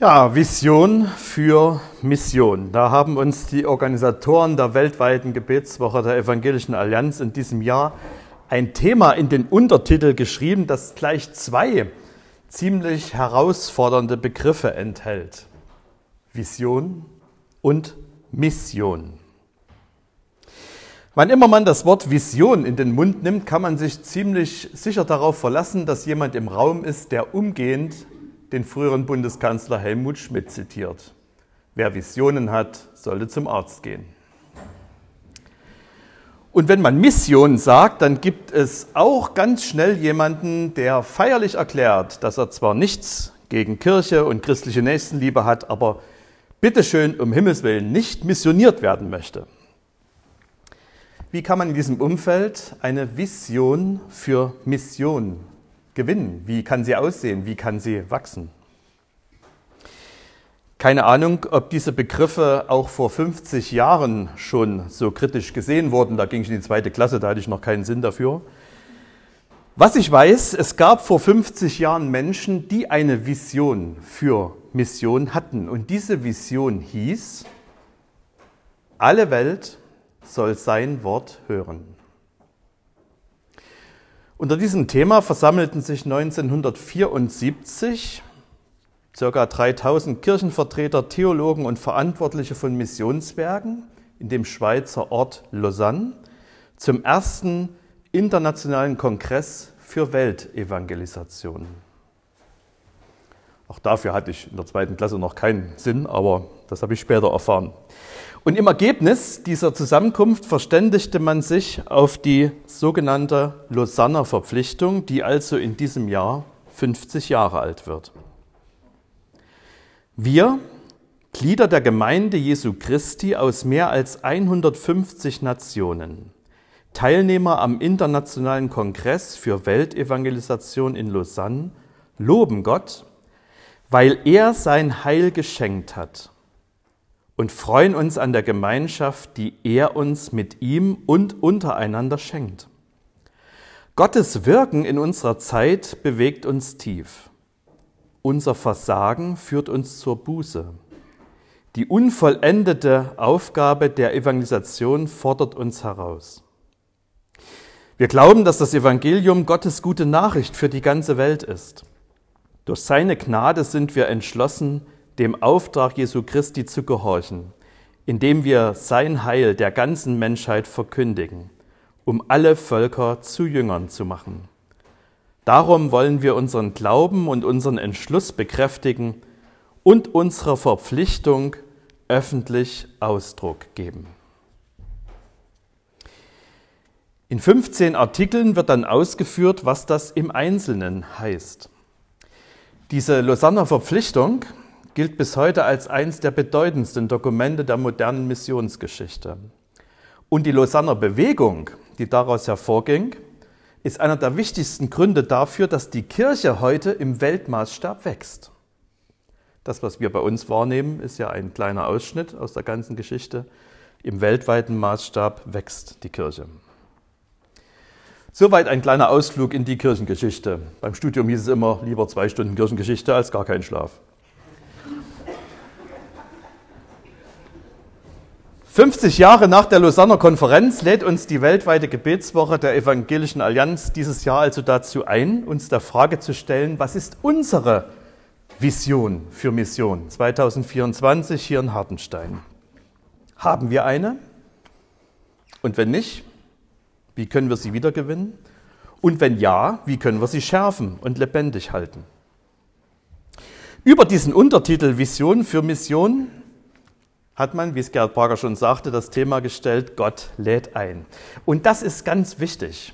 Ja, Vision für Mission. Da haben uns die Organisatoren der weltweiten Gebetswoche der Evangelischen Allianz in diesem Jahr ein Thema in den Untertitel geschrieben, das gleich zwei ziemlich herausfordernde Begriffe enthält. Vision und Mission. Wann immer man das Wort Vision in den Mund nimmt, kann man sich ziemlich sicher darauf verlassen, dass jemand im Raum ist, der umgehend den früheren Bundeskanzler Helmut Schmidt zitiert. Wer Visionen hat, sollte zum Arzt gehen. Und wenn man Mission sagt, dann gibt es auch ganz schnell jemanden, der feierlich erklärt, dass er zwar nichts gegen Kirche und christliche Nächstenliebe hat, aber bitteschön um Himmels willen nicht missioniert werden möchte. Wie kann man in diesem Umfeld eine Vision für Mission gewinnen? Wie kann sie aussehen? Wie kann sie wachsen? Keine Ahnung, ob diese Begriffe auch vor 50 Jahren schon so kritisch gesehen wurden. Da ging ich in die zweite Klasse, da hatte ich noch keinen Sinn dafür. Was ich weiß, es gab vor 50 Jahren Menschen, die eine Vision für Mission hatten. Und diese Vision hieß, alle Welt soll sein Wort hören. Unter diesem Thema versammelten sich 1974 ca. 3000 Kirchenvertreter, Theologen und Verantwortliche von Missionswerken in dem Schweizer Ort Lausanne zum ersten internationalen Kongress für Weltevangelisation. Auch dafür hatte ich in der zweiten Klasse noch keinen Sinn, aber das habe ich später erfahren. Und im Ergebnis dieser Zusammenkunft verständigte man sich auf die sogenannte Lausanner Verpflichtung, die also in diesem Jahr 50 Jahre alt wird. Wir, Glieder der Gemeinde Jesu Christi aus mehr als 150 Nationen, Teilnehmer am Internationalen Kongress für Weltevangelisation in Lausanne, loben Gott, weil er sein Heil geschenkt hat und freuen uns an der Gemeinschaft, die er uns mit ihm und untereinander schenkt. Gottes Wirken in unserer Zeit bewegt uns tief. Unser Versagen führt uns zur Buße. Die unvollendete Aufgabe der Evangelisation fordert uns heraus. Wir glauben, dass das Evangelium Gottes gute Nachricht für die ganze Welt ist. Durch seine Gnade sind wir entschlossen, dem Auftrag Jesu Christi zu gehorchen, indem wir sein Heil der ganzen Menschheit verkündigen, um alle Völker zu Jüngern zu machen. Darum wollen wir unseren Glauben und unseren Entschluss bekräftigen und unserer Verpflichtung öffentlich Ausdruck geben. In 15 Artikeln wird dann ausgeführt, was das im Einzelnen heißt. Diese Lausanner Verpflichtung gilt bis heute als eines der bedeutendsten Dokumente der modernen Missionsgeschichte. Und die Lausanner Bewegung, die daraus hervorging, ist einer der wichtigsten Gründe dafür, dass die Kirche heute im Weltmaßstab wächst. Das, was wir bei uns wahrnehmen, ist ja ein kleiner Ausschnitt aus der ganzen Geschichte. Im weltweiten Maßstab wächst die Kirche. Soweit ein kleiner Ausflug in die Kirchengeschichte. Beim Studium hieß es immer lieber zwei Stunden Kirchengeschichte als gar kein Schlaf. 50 Jahre nach der Lausanner Konferenz lädt uns die weltweite Gebetswoche der Evangelischen Allianz dieses Jahr also dazu ein, uns der Frage zu stellen, was ist unsere Vision für Mission 2024 hier in Hartenstein? Haben wir eine? Und wenn nicht, wie können wir sie wiedergewinnen? Und wenn ja, wie können wir sie schärfen und lebendig halten? Über diesen Untertitel Vision für Mission hat man, wie es Gerhard Parker schon sagte, das Thema gestellt, Gott lädt ein. Und das ist ganz wichtig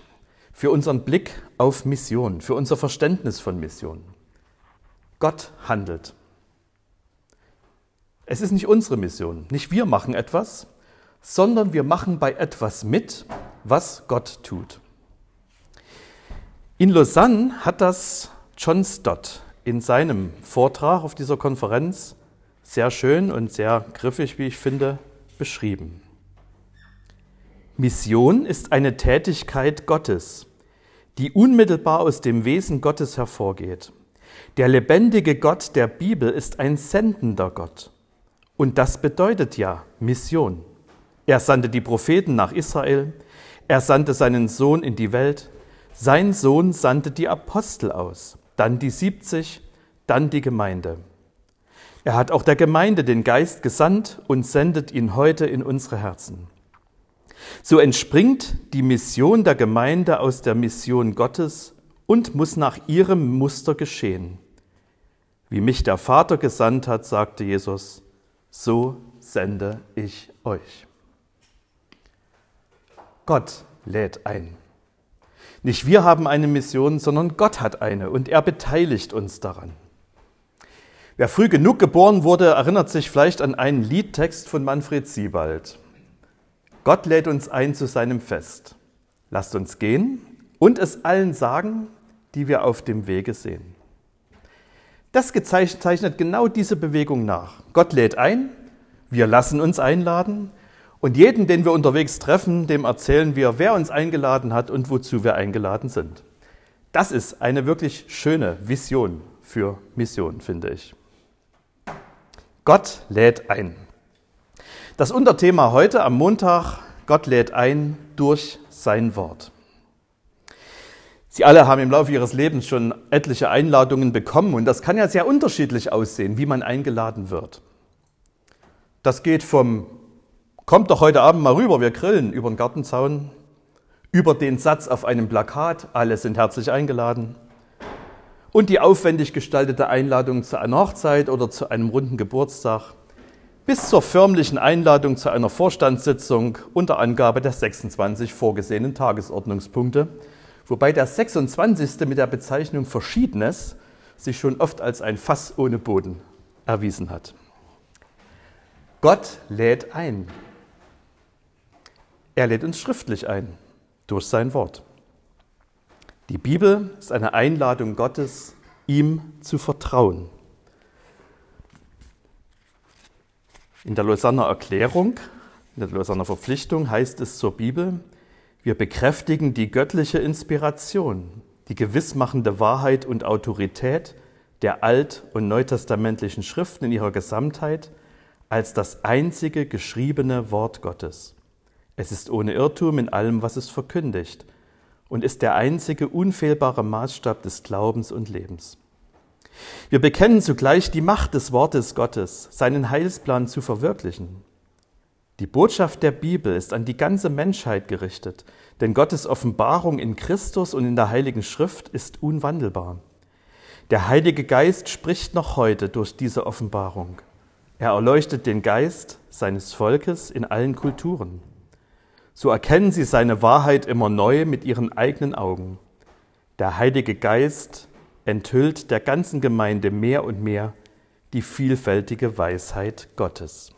für unseren Blick auf Mission, für unser Verständnis von Mission. Gott handelt. Es ist nicht unsere Mission, nicht wir machen etwas, sondern wir machen bei etwas mit, was Gott tut. In Lausanne hat das John Stott in seinem Vortrag auf dieser Konferenz sehr schön und sehr griffig, wie ich finde, beschrieben. Mission ist eine Tätigkeit Gottes, die unmittelbar aus dem Wesen Gottes hervorgeht. Der lebendige Gott der Bibel ist ein sendender Gott. Und das bedeutet ja Mission. Er sandte die Propheten nach Israel, er sandte seinen Sohn in die Welt, sein Sohn sandte die Apostel aus, dann die 70, dann die Gemeinde. Er hat auch der Gemeinde den Geist gesandt und sendet ihn heute in unsere Herzen. So entspringt die Mission der Gemeinde aus der Mission Gottes und muss nach ihrem Muster geschehen. Wie mich der Vater gesandt hat, sagte Jesus, so sende ich euch. Gott lädt ein. Nicht wir haben eine Mission, sondern Gott hat eine und er beteiligt uns daran. Wer früh genug geboren wurde, erinnert sich vielleicht an einen Liedtext von Manfred Siebald. Gott lädt uns ein zu seinem Fest. Lasst uns gehen und es allen sagen, die wir auf dem Wege sehen. Das zeichnet genau diese Bewegung nach. Gott lädt ein, wir lassen uns einladen und jeden, den wir unterwegs treffen, dem erzählen wir, wer uns eingeladen hat und wozu wir eingeladen sind. Das ist eine wirklich schöne Vision für Mission, finde ich. Gott lädt ein. Das Unterthema heute am Montag, Gott lädt ein durch sein Wort. Sie alle haben im Laufe ihres Lebens schon etliche Einladungen bekommen und das kann ja sehr unterschiedlich aussehen, wie man eingeladen wird. Das geht vom Kommt doch heute Abend mal rüber, wir grillen über den Gartenzaun, über den Satz auf einem Plakat, alle sind herzlich eingeladen, und die aufwendig gestaltete Einladung zu einer Hochzeit oder zu einem runden Geburtstag bis zur förmlichen Einladung zu einer Vorstandssitzung unter Angabe der 26 vorgesehenen Tagesordnungspunkte, wobei der 26. mit der Bezeichnung Verschiedenes sich schon oft als ein Fass ohne Boden erwiesen hat. Gott lädt ein. Er lädt uns schriftlich ein durch sein Wort. Die Bibel ist eine Einladung Gottes, ihm zu vertrauen. In der Lausanner Erklärung, in der Lausanner Verpflichtung heißt es zur Bibel, wir bekräftigen die göttliche Inspiration, die gewissmachende Wahrheit und Autorität der alt- und neutestamentlichen Schriften in ihrer Gesamtheit als das einzige geschriebene Wort Gottes. Es ist ohne Irrtum in allem, was es verkündigt und ist der einzige unfehlbare Maßstab des Glaubens und Lebens. Wir bekennen zugleich die Macht des Wortes Gottes, seinen Heilsplan zu verwirklichen. Die Botschaft der Bibel ist an die ganze Menschheit gerichtet, denn Gottes Offenbarung in Christus und in der Heiligen Schrift ist unwandelbar. Der Heilige Geist spricht noch heute durch diese Offenbarung. Er erleuchtet den Geist seines Volkes in allen Kulturen. So erkennen sie seine Wahrheit immer neu mit ihren eigenen Augen. Der Heilige Geist enthüllt der ganzen Gemeinde mehr und mehr die vielfältige Weisheit Gottes.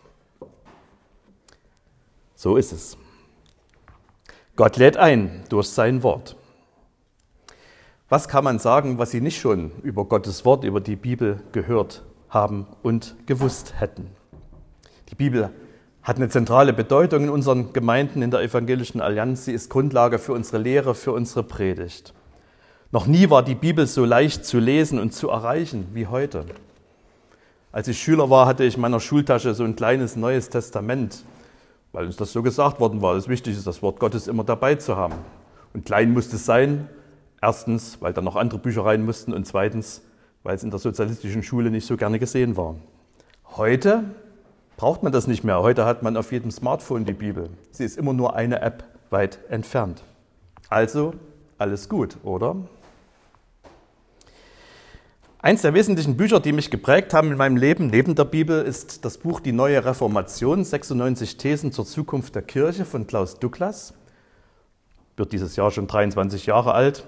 So ist es. Gott lädt ein durch sein Wort. Was kann man sagen, was Sie nicht schon über Gottes Wort, über die Bibel gehört haben und gewusst hätten? Die Bibel hat eine zentrale Bedeutung in unseren Gemeinden in der Evangelischen Allianz. Sie ist Grundlage für unsere Lehre, für unsere Predigt. Noch nie war die Bibel so leicht zu lesen und zu erreichen wie heute. Als ich Schüler war, hatte ich in meiner Schultasche so ein kleines Neues Testament, weil uns das so gesagt worden war. Es wichtig ist, das Wort Gottes immer dabei zu haben. Und klein musste es sein. Erstens, weil da noch andere Bücher rein mussten und zweitens, weil es in der sozialistischen Schule nicht so gerne gesehen war. Heute braucht man das nicht mehr. Heute hat man auf jedem Smartphone die Bibel. Sie ist immer nur eine App weit entfernt. Also alles gut, oder? Eins der wesentlichen Bücher, die mich geprägt haben in meinem Leben neben der Bibel, ist das Buch Die neue Reformation, 96 Thesen zur Zukunft der Kirche von Klaus Douglas. Wird dieses Jahr schon 23 Jahre alt.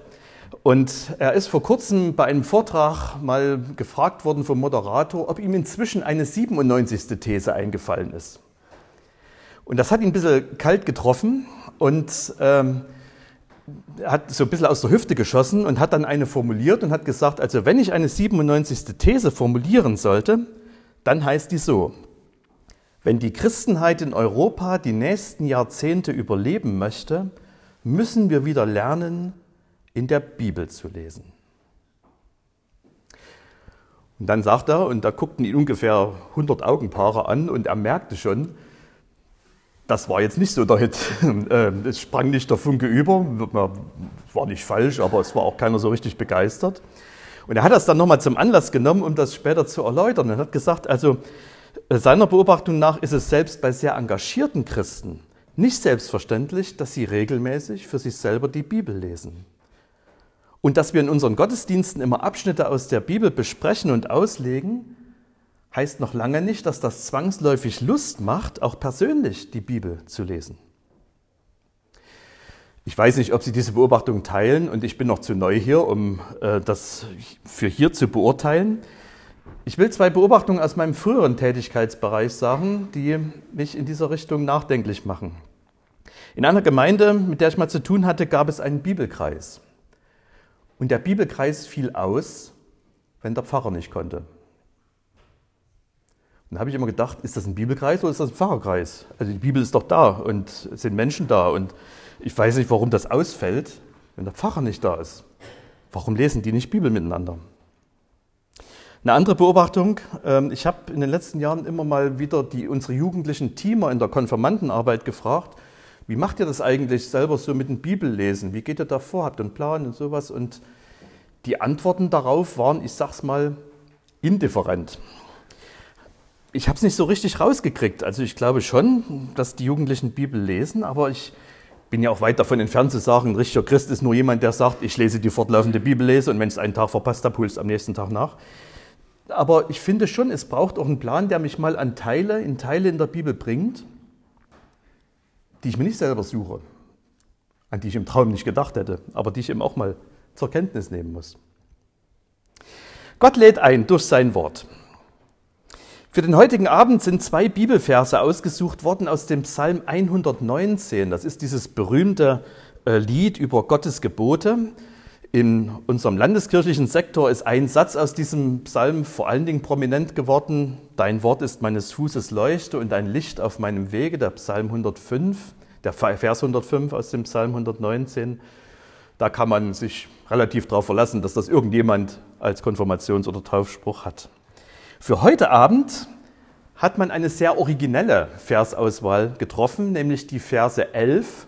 Und er ist vor kurzem bei einem Vortrag mal gefragt worden vom Moderator, ob ihm inzwischen eine 97. These eingefallen ist. Und das hat ihn ein bisschen kalt getroffen und ähm, hat so ein bisschen aus der Hüfte geschossen und hat dann eine formuliert und hat gesagt, also wenn ich eine 97. These formulieren sollte, dann heißt die so, wenn die Christenheit in Europa die nächsten Jahrzehnte überleben möchte, müssen wir wieder lernen, in der Bibel zu lesen. Und dann sagt er, und da guckten ihn ungefähr 100 Augenpaare an und er merkte schon, das war jetzt nicht so der Hit. Ähm, es sprang nicht der Funke über, war nicht falsch, aber es war auch keiner so richtig begeistert. Und er hat das dann nochmal zum Anlass genommen, um das später zu erläutern. Er hat gesagt, also seiner Beobachtung nach ist es selbst bei sehr engagierten Christen nicht selbstverständlich, dass sie regelmäßig für sich selber die Bibel lesen. Und dass wir in unseren Gottesdiensten immer Abschnitte aus der Bibel besprechen und auslegen, heißt noch lange nicht, dass das zwangsläufig Lust macht, auch persönlich die Bibel zu lesen. Ich weiß nicht, ob Sie diese Beobachtung teilen und ich bin noch zu neu hier, um äh, das für hier zu beurteilen. Ich will zwei Beobachtungen aus meinem früheren Tätigkeitsbereich sagen, die mich in dieser Richtung nachdenklich machen. In einer Gemeinde, mit der ich mal zu tun hatte, gab es einen Bibelkreis. Und der Bibelkreis fiel aus, wenn der Pfarrer nicht konnte. Und da habe ich immer gedacht, ist das ein Bibelkreis oder ist das ein Pfarrerkreis? Also die Bibel ist doch da und es sind Menschen da und ich weiß nicht, warum das ausfällt, wenn der Pfarrer nicht da ist. Warum lesen die nicht Bibel miteinander? Eine andere Beobachtung, ähm, ich habe in den letzten Jahren immer mal wieder die, unsere jugendlichen Teamer in der Konfirmandenarbeit gefragt, wie macht ihr das eigentlich selber so mit dem Bibellesen? Wie geht ihr da vor? Habt ihr einen Plan und sowas? Und die Antworten darauf waren, ich sag's mal, indifferent ich habe es nicht so richtig rausgekriegt. Also ich glaube schon, dass die Jugendlichen Bibel lesen, aber ich bin ja auch weit davon entfernt zu sagen, ein richtiger Christ ist nur jemand, der sagt, ich lese die fortlaufende Bibellese und wenn ich es einen Tag verpasst habe, hole ich es am nächsten Tag nach. Aber ich finde schon, es braucht auch einen Plan, der mich mal an Teile, in Teile in der Bibel bringt, die ich mir nicht selber suche, an die ich im Traum nicht gedacht hätte, aber die ich eben auch mal zur Kenntnis nehmen muss. Gott lädt ein durch sein Wort. Für den heutigen Abend sind zwei Bibelverse ausgesucht worden aus dem Psalm 119. Das ist dieses berühmte äh, Lied über Gottes Gebote. In unserem landeskirchlichen Sektor ist ein Satz aus diesem Psalm vor allen Dingen prominent geworden. Dein Wort ist meines Fußes Leuchte und ein Licht auf meinem Wege, der Psalm 105, der Vers 105 aus dem Psalm 119. Da kann man sich relativ darauf verlassen, dass das irgendjemand als Konfirmations- oder Taufspruch hat. Für heute Abend hat man eine sehr originelle Versauswahl getroffen, nämlich die Verse 11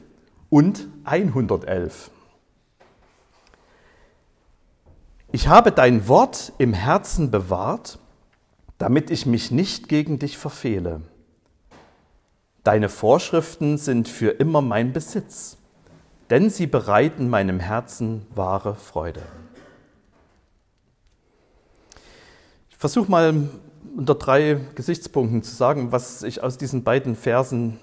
und 111. Ich habe dein Wort im Herzen bewahrt, damit ich mich nicht gegen dich verfehle. Deine Vorschriften sind für immer mein Besitz, denn sie bereiten meinem Herzen wahre Freude. versuche mal unter drei Gesichtspunkten zu sagen, was ich aus diesen beiden Versen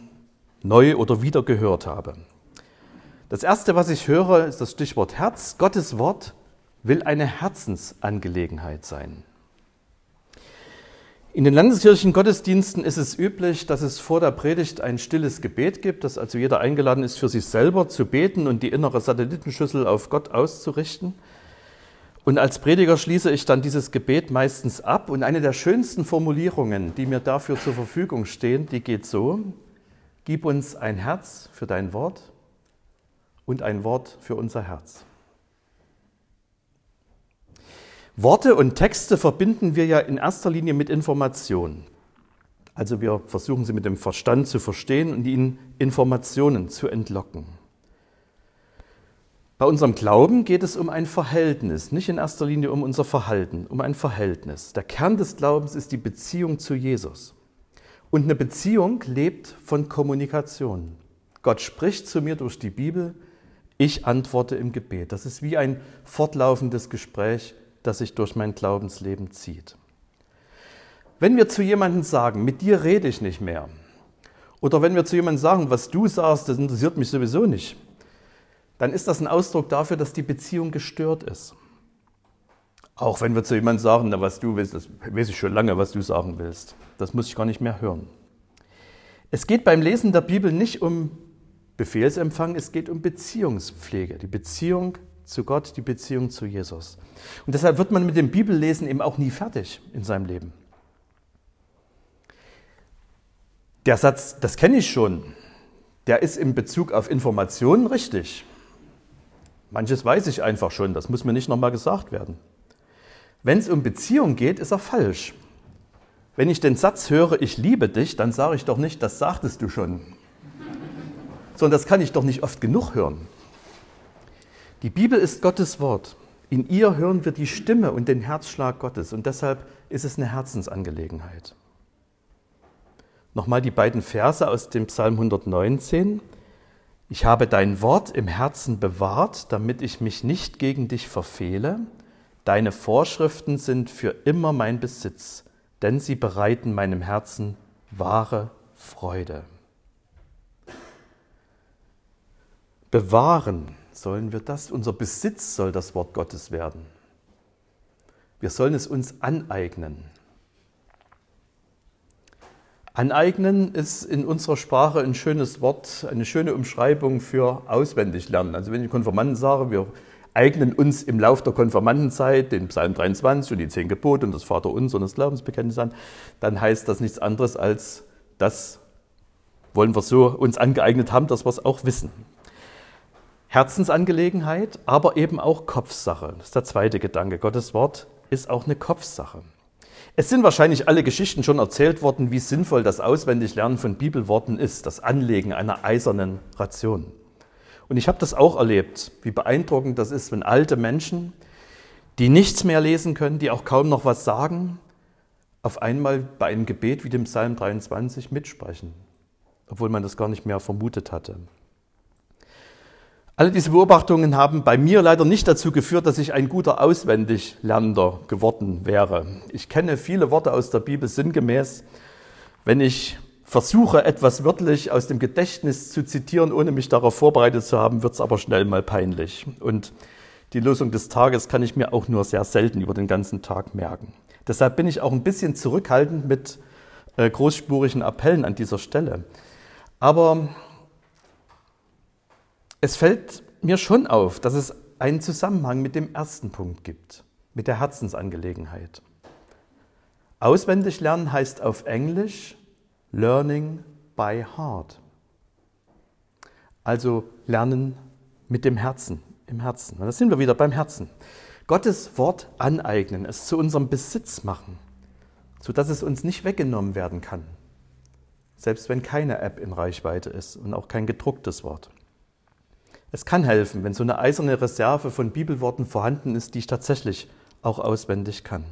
neu oder wieder gehört habe. Das erste, was ich höre, ist das Stichwort Herz. Gottes Wort will eine Herzensangelegenheit sein. In den landeskirchlichen Gottesdiensten ist es üblich, dass es vor der Predigt ein stilles Gebet gibt, dass also jeder eingeladen ist, für sich selber zu beten und die innere Satellitenschüssel auf Gott auszurichten. Und als Prediger schließe ich dann dieses Gebet meistens ab. Und eine der schönsten Formulierungen, die mir dafür zur Verfügung stehen, die geht so, gib uns ein Herz für dein Wort und ein Wort für unser Herz. Worte und Texte verbinden wir ja in erster Linie mit Informationen. Also wir versuchen sie mit dem Verstand zu verstehen und ihnen Informationen zu entlocken. Bei unserem Glauben geht es um ein Verhältnis, nicht in erster Linie um unser Verhalten, um ein Verhältnis. Der Kern des Glaubens ist die Beziehung zu Jesus. Und eine Beziehung lebt von Kommunikation. Gott spricht zu mir durch die Bibel, ich antworte im Gebet. Das ist wie ein fortlaufendes Gespräch, das sich durch mein Glaubensleben zieht. Wenn wir zu jemandem sagen, mit dir rede ich nicht mehr, oder wenn wir zu jemandem sagen, was du sagst, das interessiert mich sowieso nicht, dann ist das ein Ausdruck dafür, dass die Beziehung gestört ist. Auch wenn wir zu jemandem sagen, na, was du willst, das weiß ich schon lange, was du sagen willst. Das muss ich gar nicht mehr hören. Es geht beim Lesen der Bibel nicht um Befehlsempfang, es geht um Beziehungspflege, die Beziehung zu Gott, die Beziehung zu Jesus. Und deshalb wird man mit dem Bibellesen eben auch nie fertig in seinem Leben. Der Satz, das kenne ich schon, der ist in Bezug auf Informationen richtig. Manches weiß ich einfach schon, das muss mir nicht nochmal gesagt werden. Wenn es um Beziehung geht, ist er falsch. Wenn ich den Satz höre, ich liebe dich, dann sage ich doch nicht, das sagtest du schon. Sondern das kann ich doch nicht oft genug hören. Die Bibel ist Gottes Wort. In ihr hören wir die Stimme und den Herzschlag Gottes und deshalb ist es eine Herzensangelegenheit. Nochmal die beiden Verse aus dem Psalm 119. Ich habe dein Wort im Herzen bewahrt, damit ich mich nicht gegen dich verfehle. Deine Vorschriften sind für immer mein Besitz, denn sie bereiten meinem Herzen wahre Freude. Bewahren sollen wir das, unser Besitz soll das Wort Gottes werden. Wir sollen es uns aneignen. Aneignen ist in unserer Sprache ein schönes Wort, eine schöne Umschreibung für auswendig lernen. Also wenn ich Konfirmanden sage, wir eignen uns im Lauf der Konfirmandenzeit den Psalm 23 und die zehn Gebote und das Vaterunser und das Glaubensbekenntnis an, dann heißt das nichts anderes als, das wollen wir so uns angeeignet haben, dass wir es auch wissen. Herzensangelegenheit, aber eben auch Kopfsache. Das ist der zweite Gedanke. Gottes Wort ist auch eine Kopfsache. Es sind wahrscheinlich alle Geschichten schon erzählt worden, wie sinnvoll das Auswendiglernen von Bibelworten ist, das Anlegen einer eisernen Ration. Und ich habe das auch erlebt, wie beeindruckend das ist, wenn alte Menschen, die nichts mehr lesen können, die auch kaum noch was sagen, auf einmal bei einem Gebet wie dem Psalm 23 mitsprechen, obwohl man das gar nicht mehr vermutet hatte. Alle diese Beobachtungen haben bei mir leider nicht dazu geführt, dass ich ein guter Auswendiglernender geworden wäre. Ich kenne viele Worte aus der Bibel sinngemäß. Wenn ich versuche, etwas wörtlich aus dem Gedächtnis zu zitieren, ohne mich darauf vorbereitet zu haben, wird es aber schnell mal peinlich. Und die Lösung des Tages kann ich mir auch nur sehr selten über den ganzen Tag merken. Deshalb bin ich auch ein bisschen zurückhaltend mit äh, großspurigen Appellen an dieser Stelle. Aber es fällt mir schon auf, dass es einen Zusammenhang mit dem ersten Punkt gibt, mit der Herzensangelegenheit. Auswendig lernen heißt auf Englisch Learning by Heart. Also lernen mit dem Herzen, im Herzen. Und da sind wir wieder beim Herzen. Gottes Wort aneignen, es zu unserem Besitz machen, sodass es uns nicht weggenommen werden kann. Selbst wenn keine App in Reichweite ist und auch kein gedrucktes Wort. Es kann helfen, wenn so eine eiserne Reserve von Bibelworten vorhanden ist, die ich tatsächlich auch auswendig kann.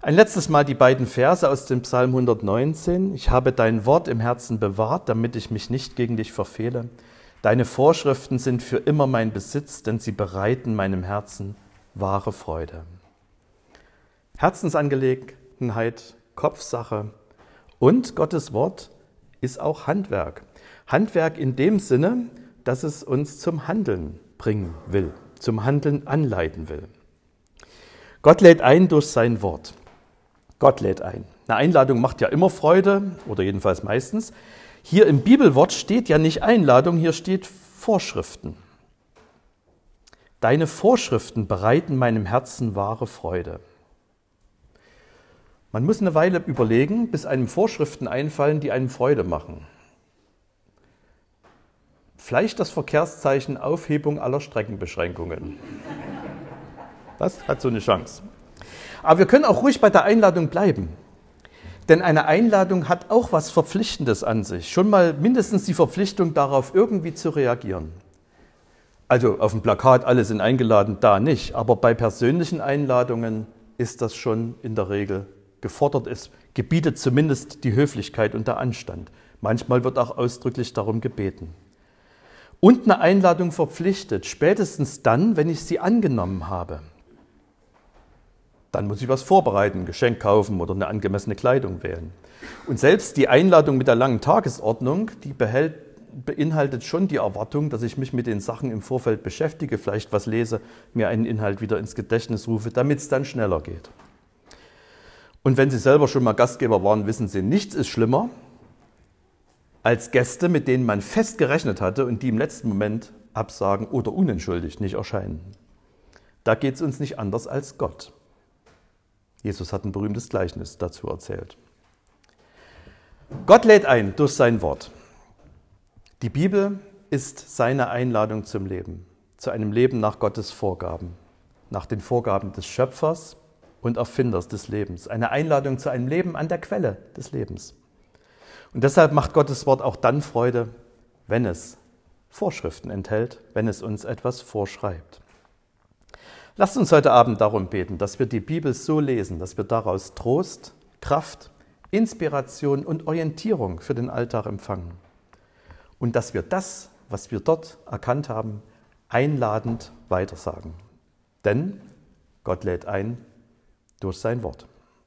Ein letztes Mal die beiden Verse aus dem Psalm 119. Ich habe dein Wort im Herzen bewahrt, damit ich mich nicht gegen dich verfehle. Deine Vorschriften sind für immer mein Besitz, denn sie bereiten meinem Herzen wahre Freude. Herzensangelegenheit, Kopfsache und Gottes Wort ist auch Handwerk. Handwerk in dem Sinne, dass es uns zum Handeln bringen will, zum Handeln anleiten will. Gott lädt ein durch sein Wort. Gott lädt ein. Eine Einladung macht ja immer Freude, oder jedenfalls meistens. Hier im Bibelwort steht ja nicht Einladung, hier steht Vorschriften. Deine Vorschriften bereiten meinem Herzen wahre Freude. Man muss eine Weile überlegen, bis einem Vorschriften einfallen, die einem Freude machen. Vielleicht das Verkehrszeichen Aufhebung aller Streckenbeschränkungen. Das hat so eine Chance. Aber wir können auch ruhig bei der Einladung bleiben. Denn eine Einladung hat auch was Verpflichtendes an sich. Schon mal mindestens die Verpflichtung darauf, irgendwie zu reagieren. Also auf dem Plakat, alle sind eingeladen, da nicht. Aber bei persönlichen Einladungen ist das schon in der Regel gefordert. Es gebietet zumindest die Höflichkeit und der Anstand. Manchmal wird auch ausdrücklich darum gebeten und eine Einladung verpflichtet, spätestens dann, wenn ich sie angenommen habe. Dann muss ich was vorbereiten, ein Geschenk kaufen oder eine angemessene Kleidung wählen. Und selbst die Einladung mit der langen Tagesordnung, die behält, beinhaltet schon die Erwartung, dass ich mich mit den Sachen im Vorfeld beschäftige, vielleicht was lese, mir einen Inhalt wieder ins Gedächtnis rufe, damit es dann schneller geht. Und wenn Sie selber schon mal Gastgeber waren, wissen Sie, nichts ist schlimmer, als Gäste, mit denen man fest gerechnet hatte und die im letzten Moment absagen oder unentschuldigt nicht erscheinen. Da geht es uns nicht anders als Gott. Jesus hat ein berühmtes Gleichnis dazu erzählt. Gott lädt ein durch sein Wort. Die Bibel ist seine Einladung zum Leben, zu einem Leben nach Gottes Vorgaben. nach den Vorgaben des Schöpfers und Erfinders des Lebens. Eine Einladung zu einem Leben an der Quelle des Lebens. Und deshalb macht Gottes Wort auch dann Freude, wenn es Vorschriften enthält, wenn es uns etwas vorschreibt. Lasst uns heute Abend darum beten, dass wir die Bibel so lesen, dass wir daraus Trost, Kraft, Inspiration und Orientierung für den Alltag empfangen. Und dass wir das, was wir dort erkannt haben, einladend weitersagen. Denn Gott lädt ein durch sein Wort.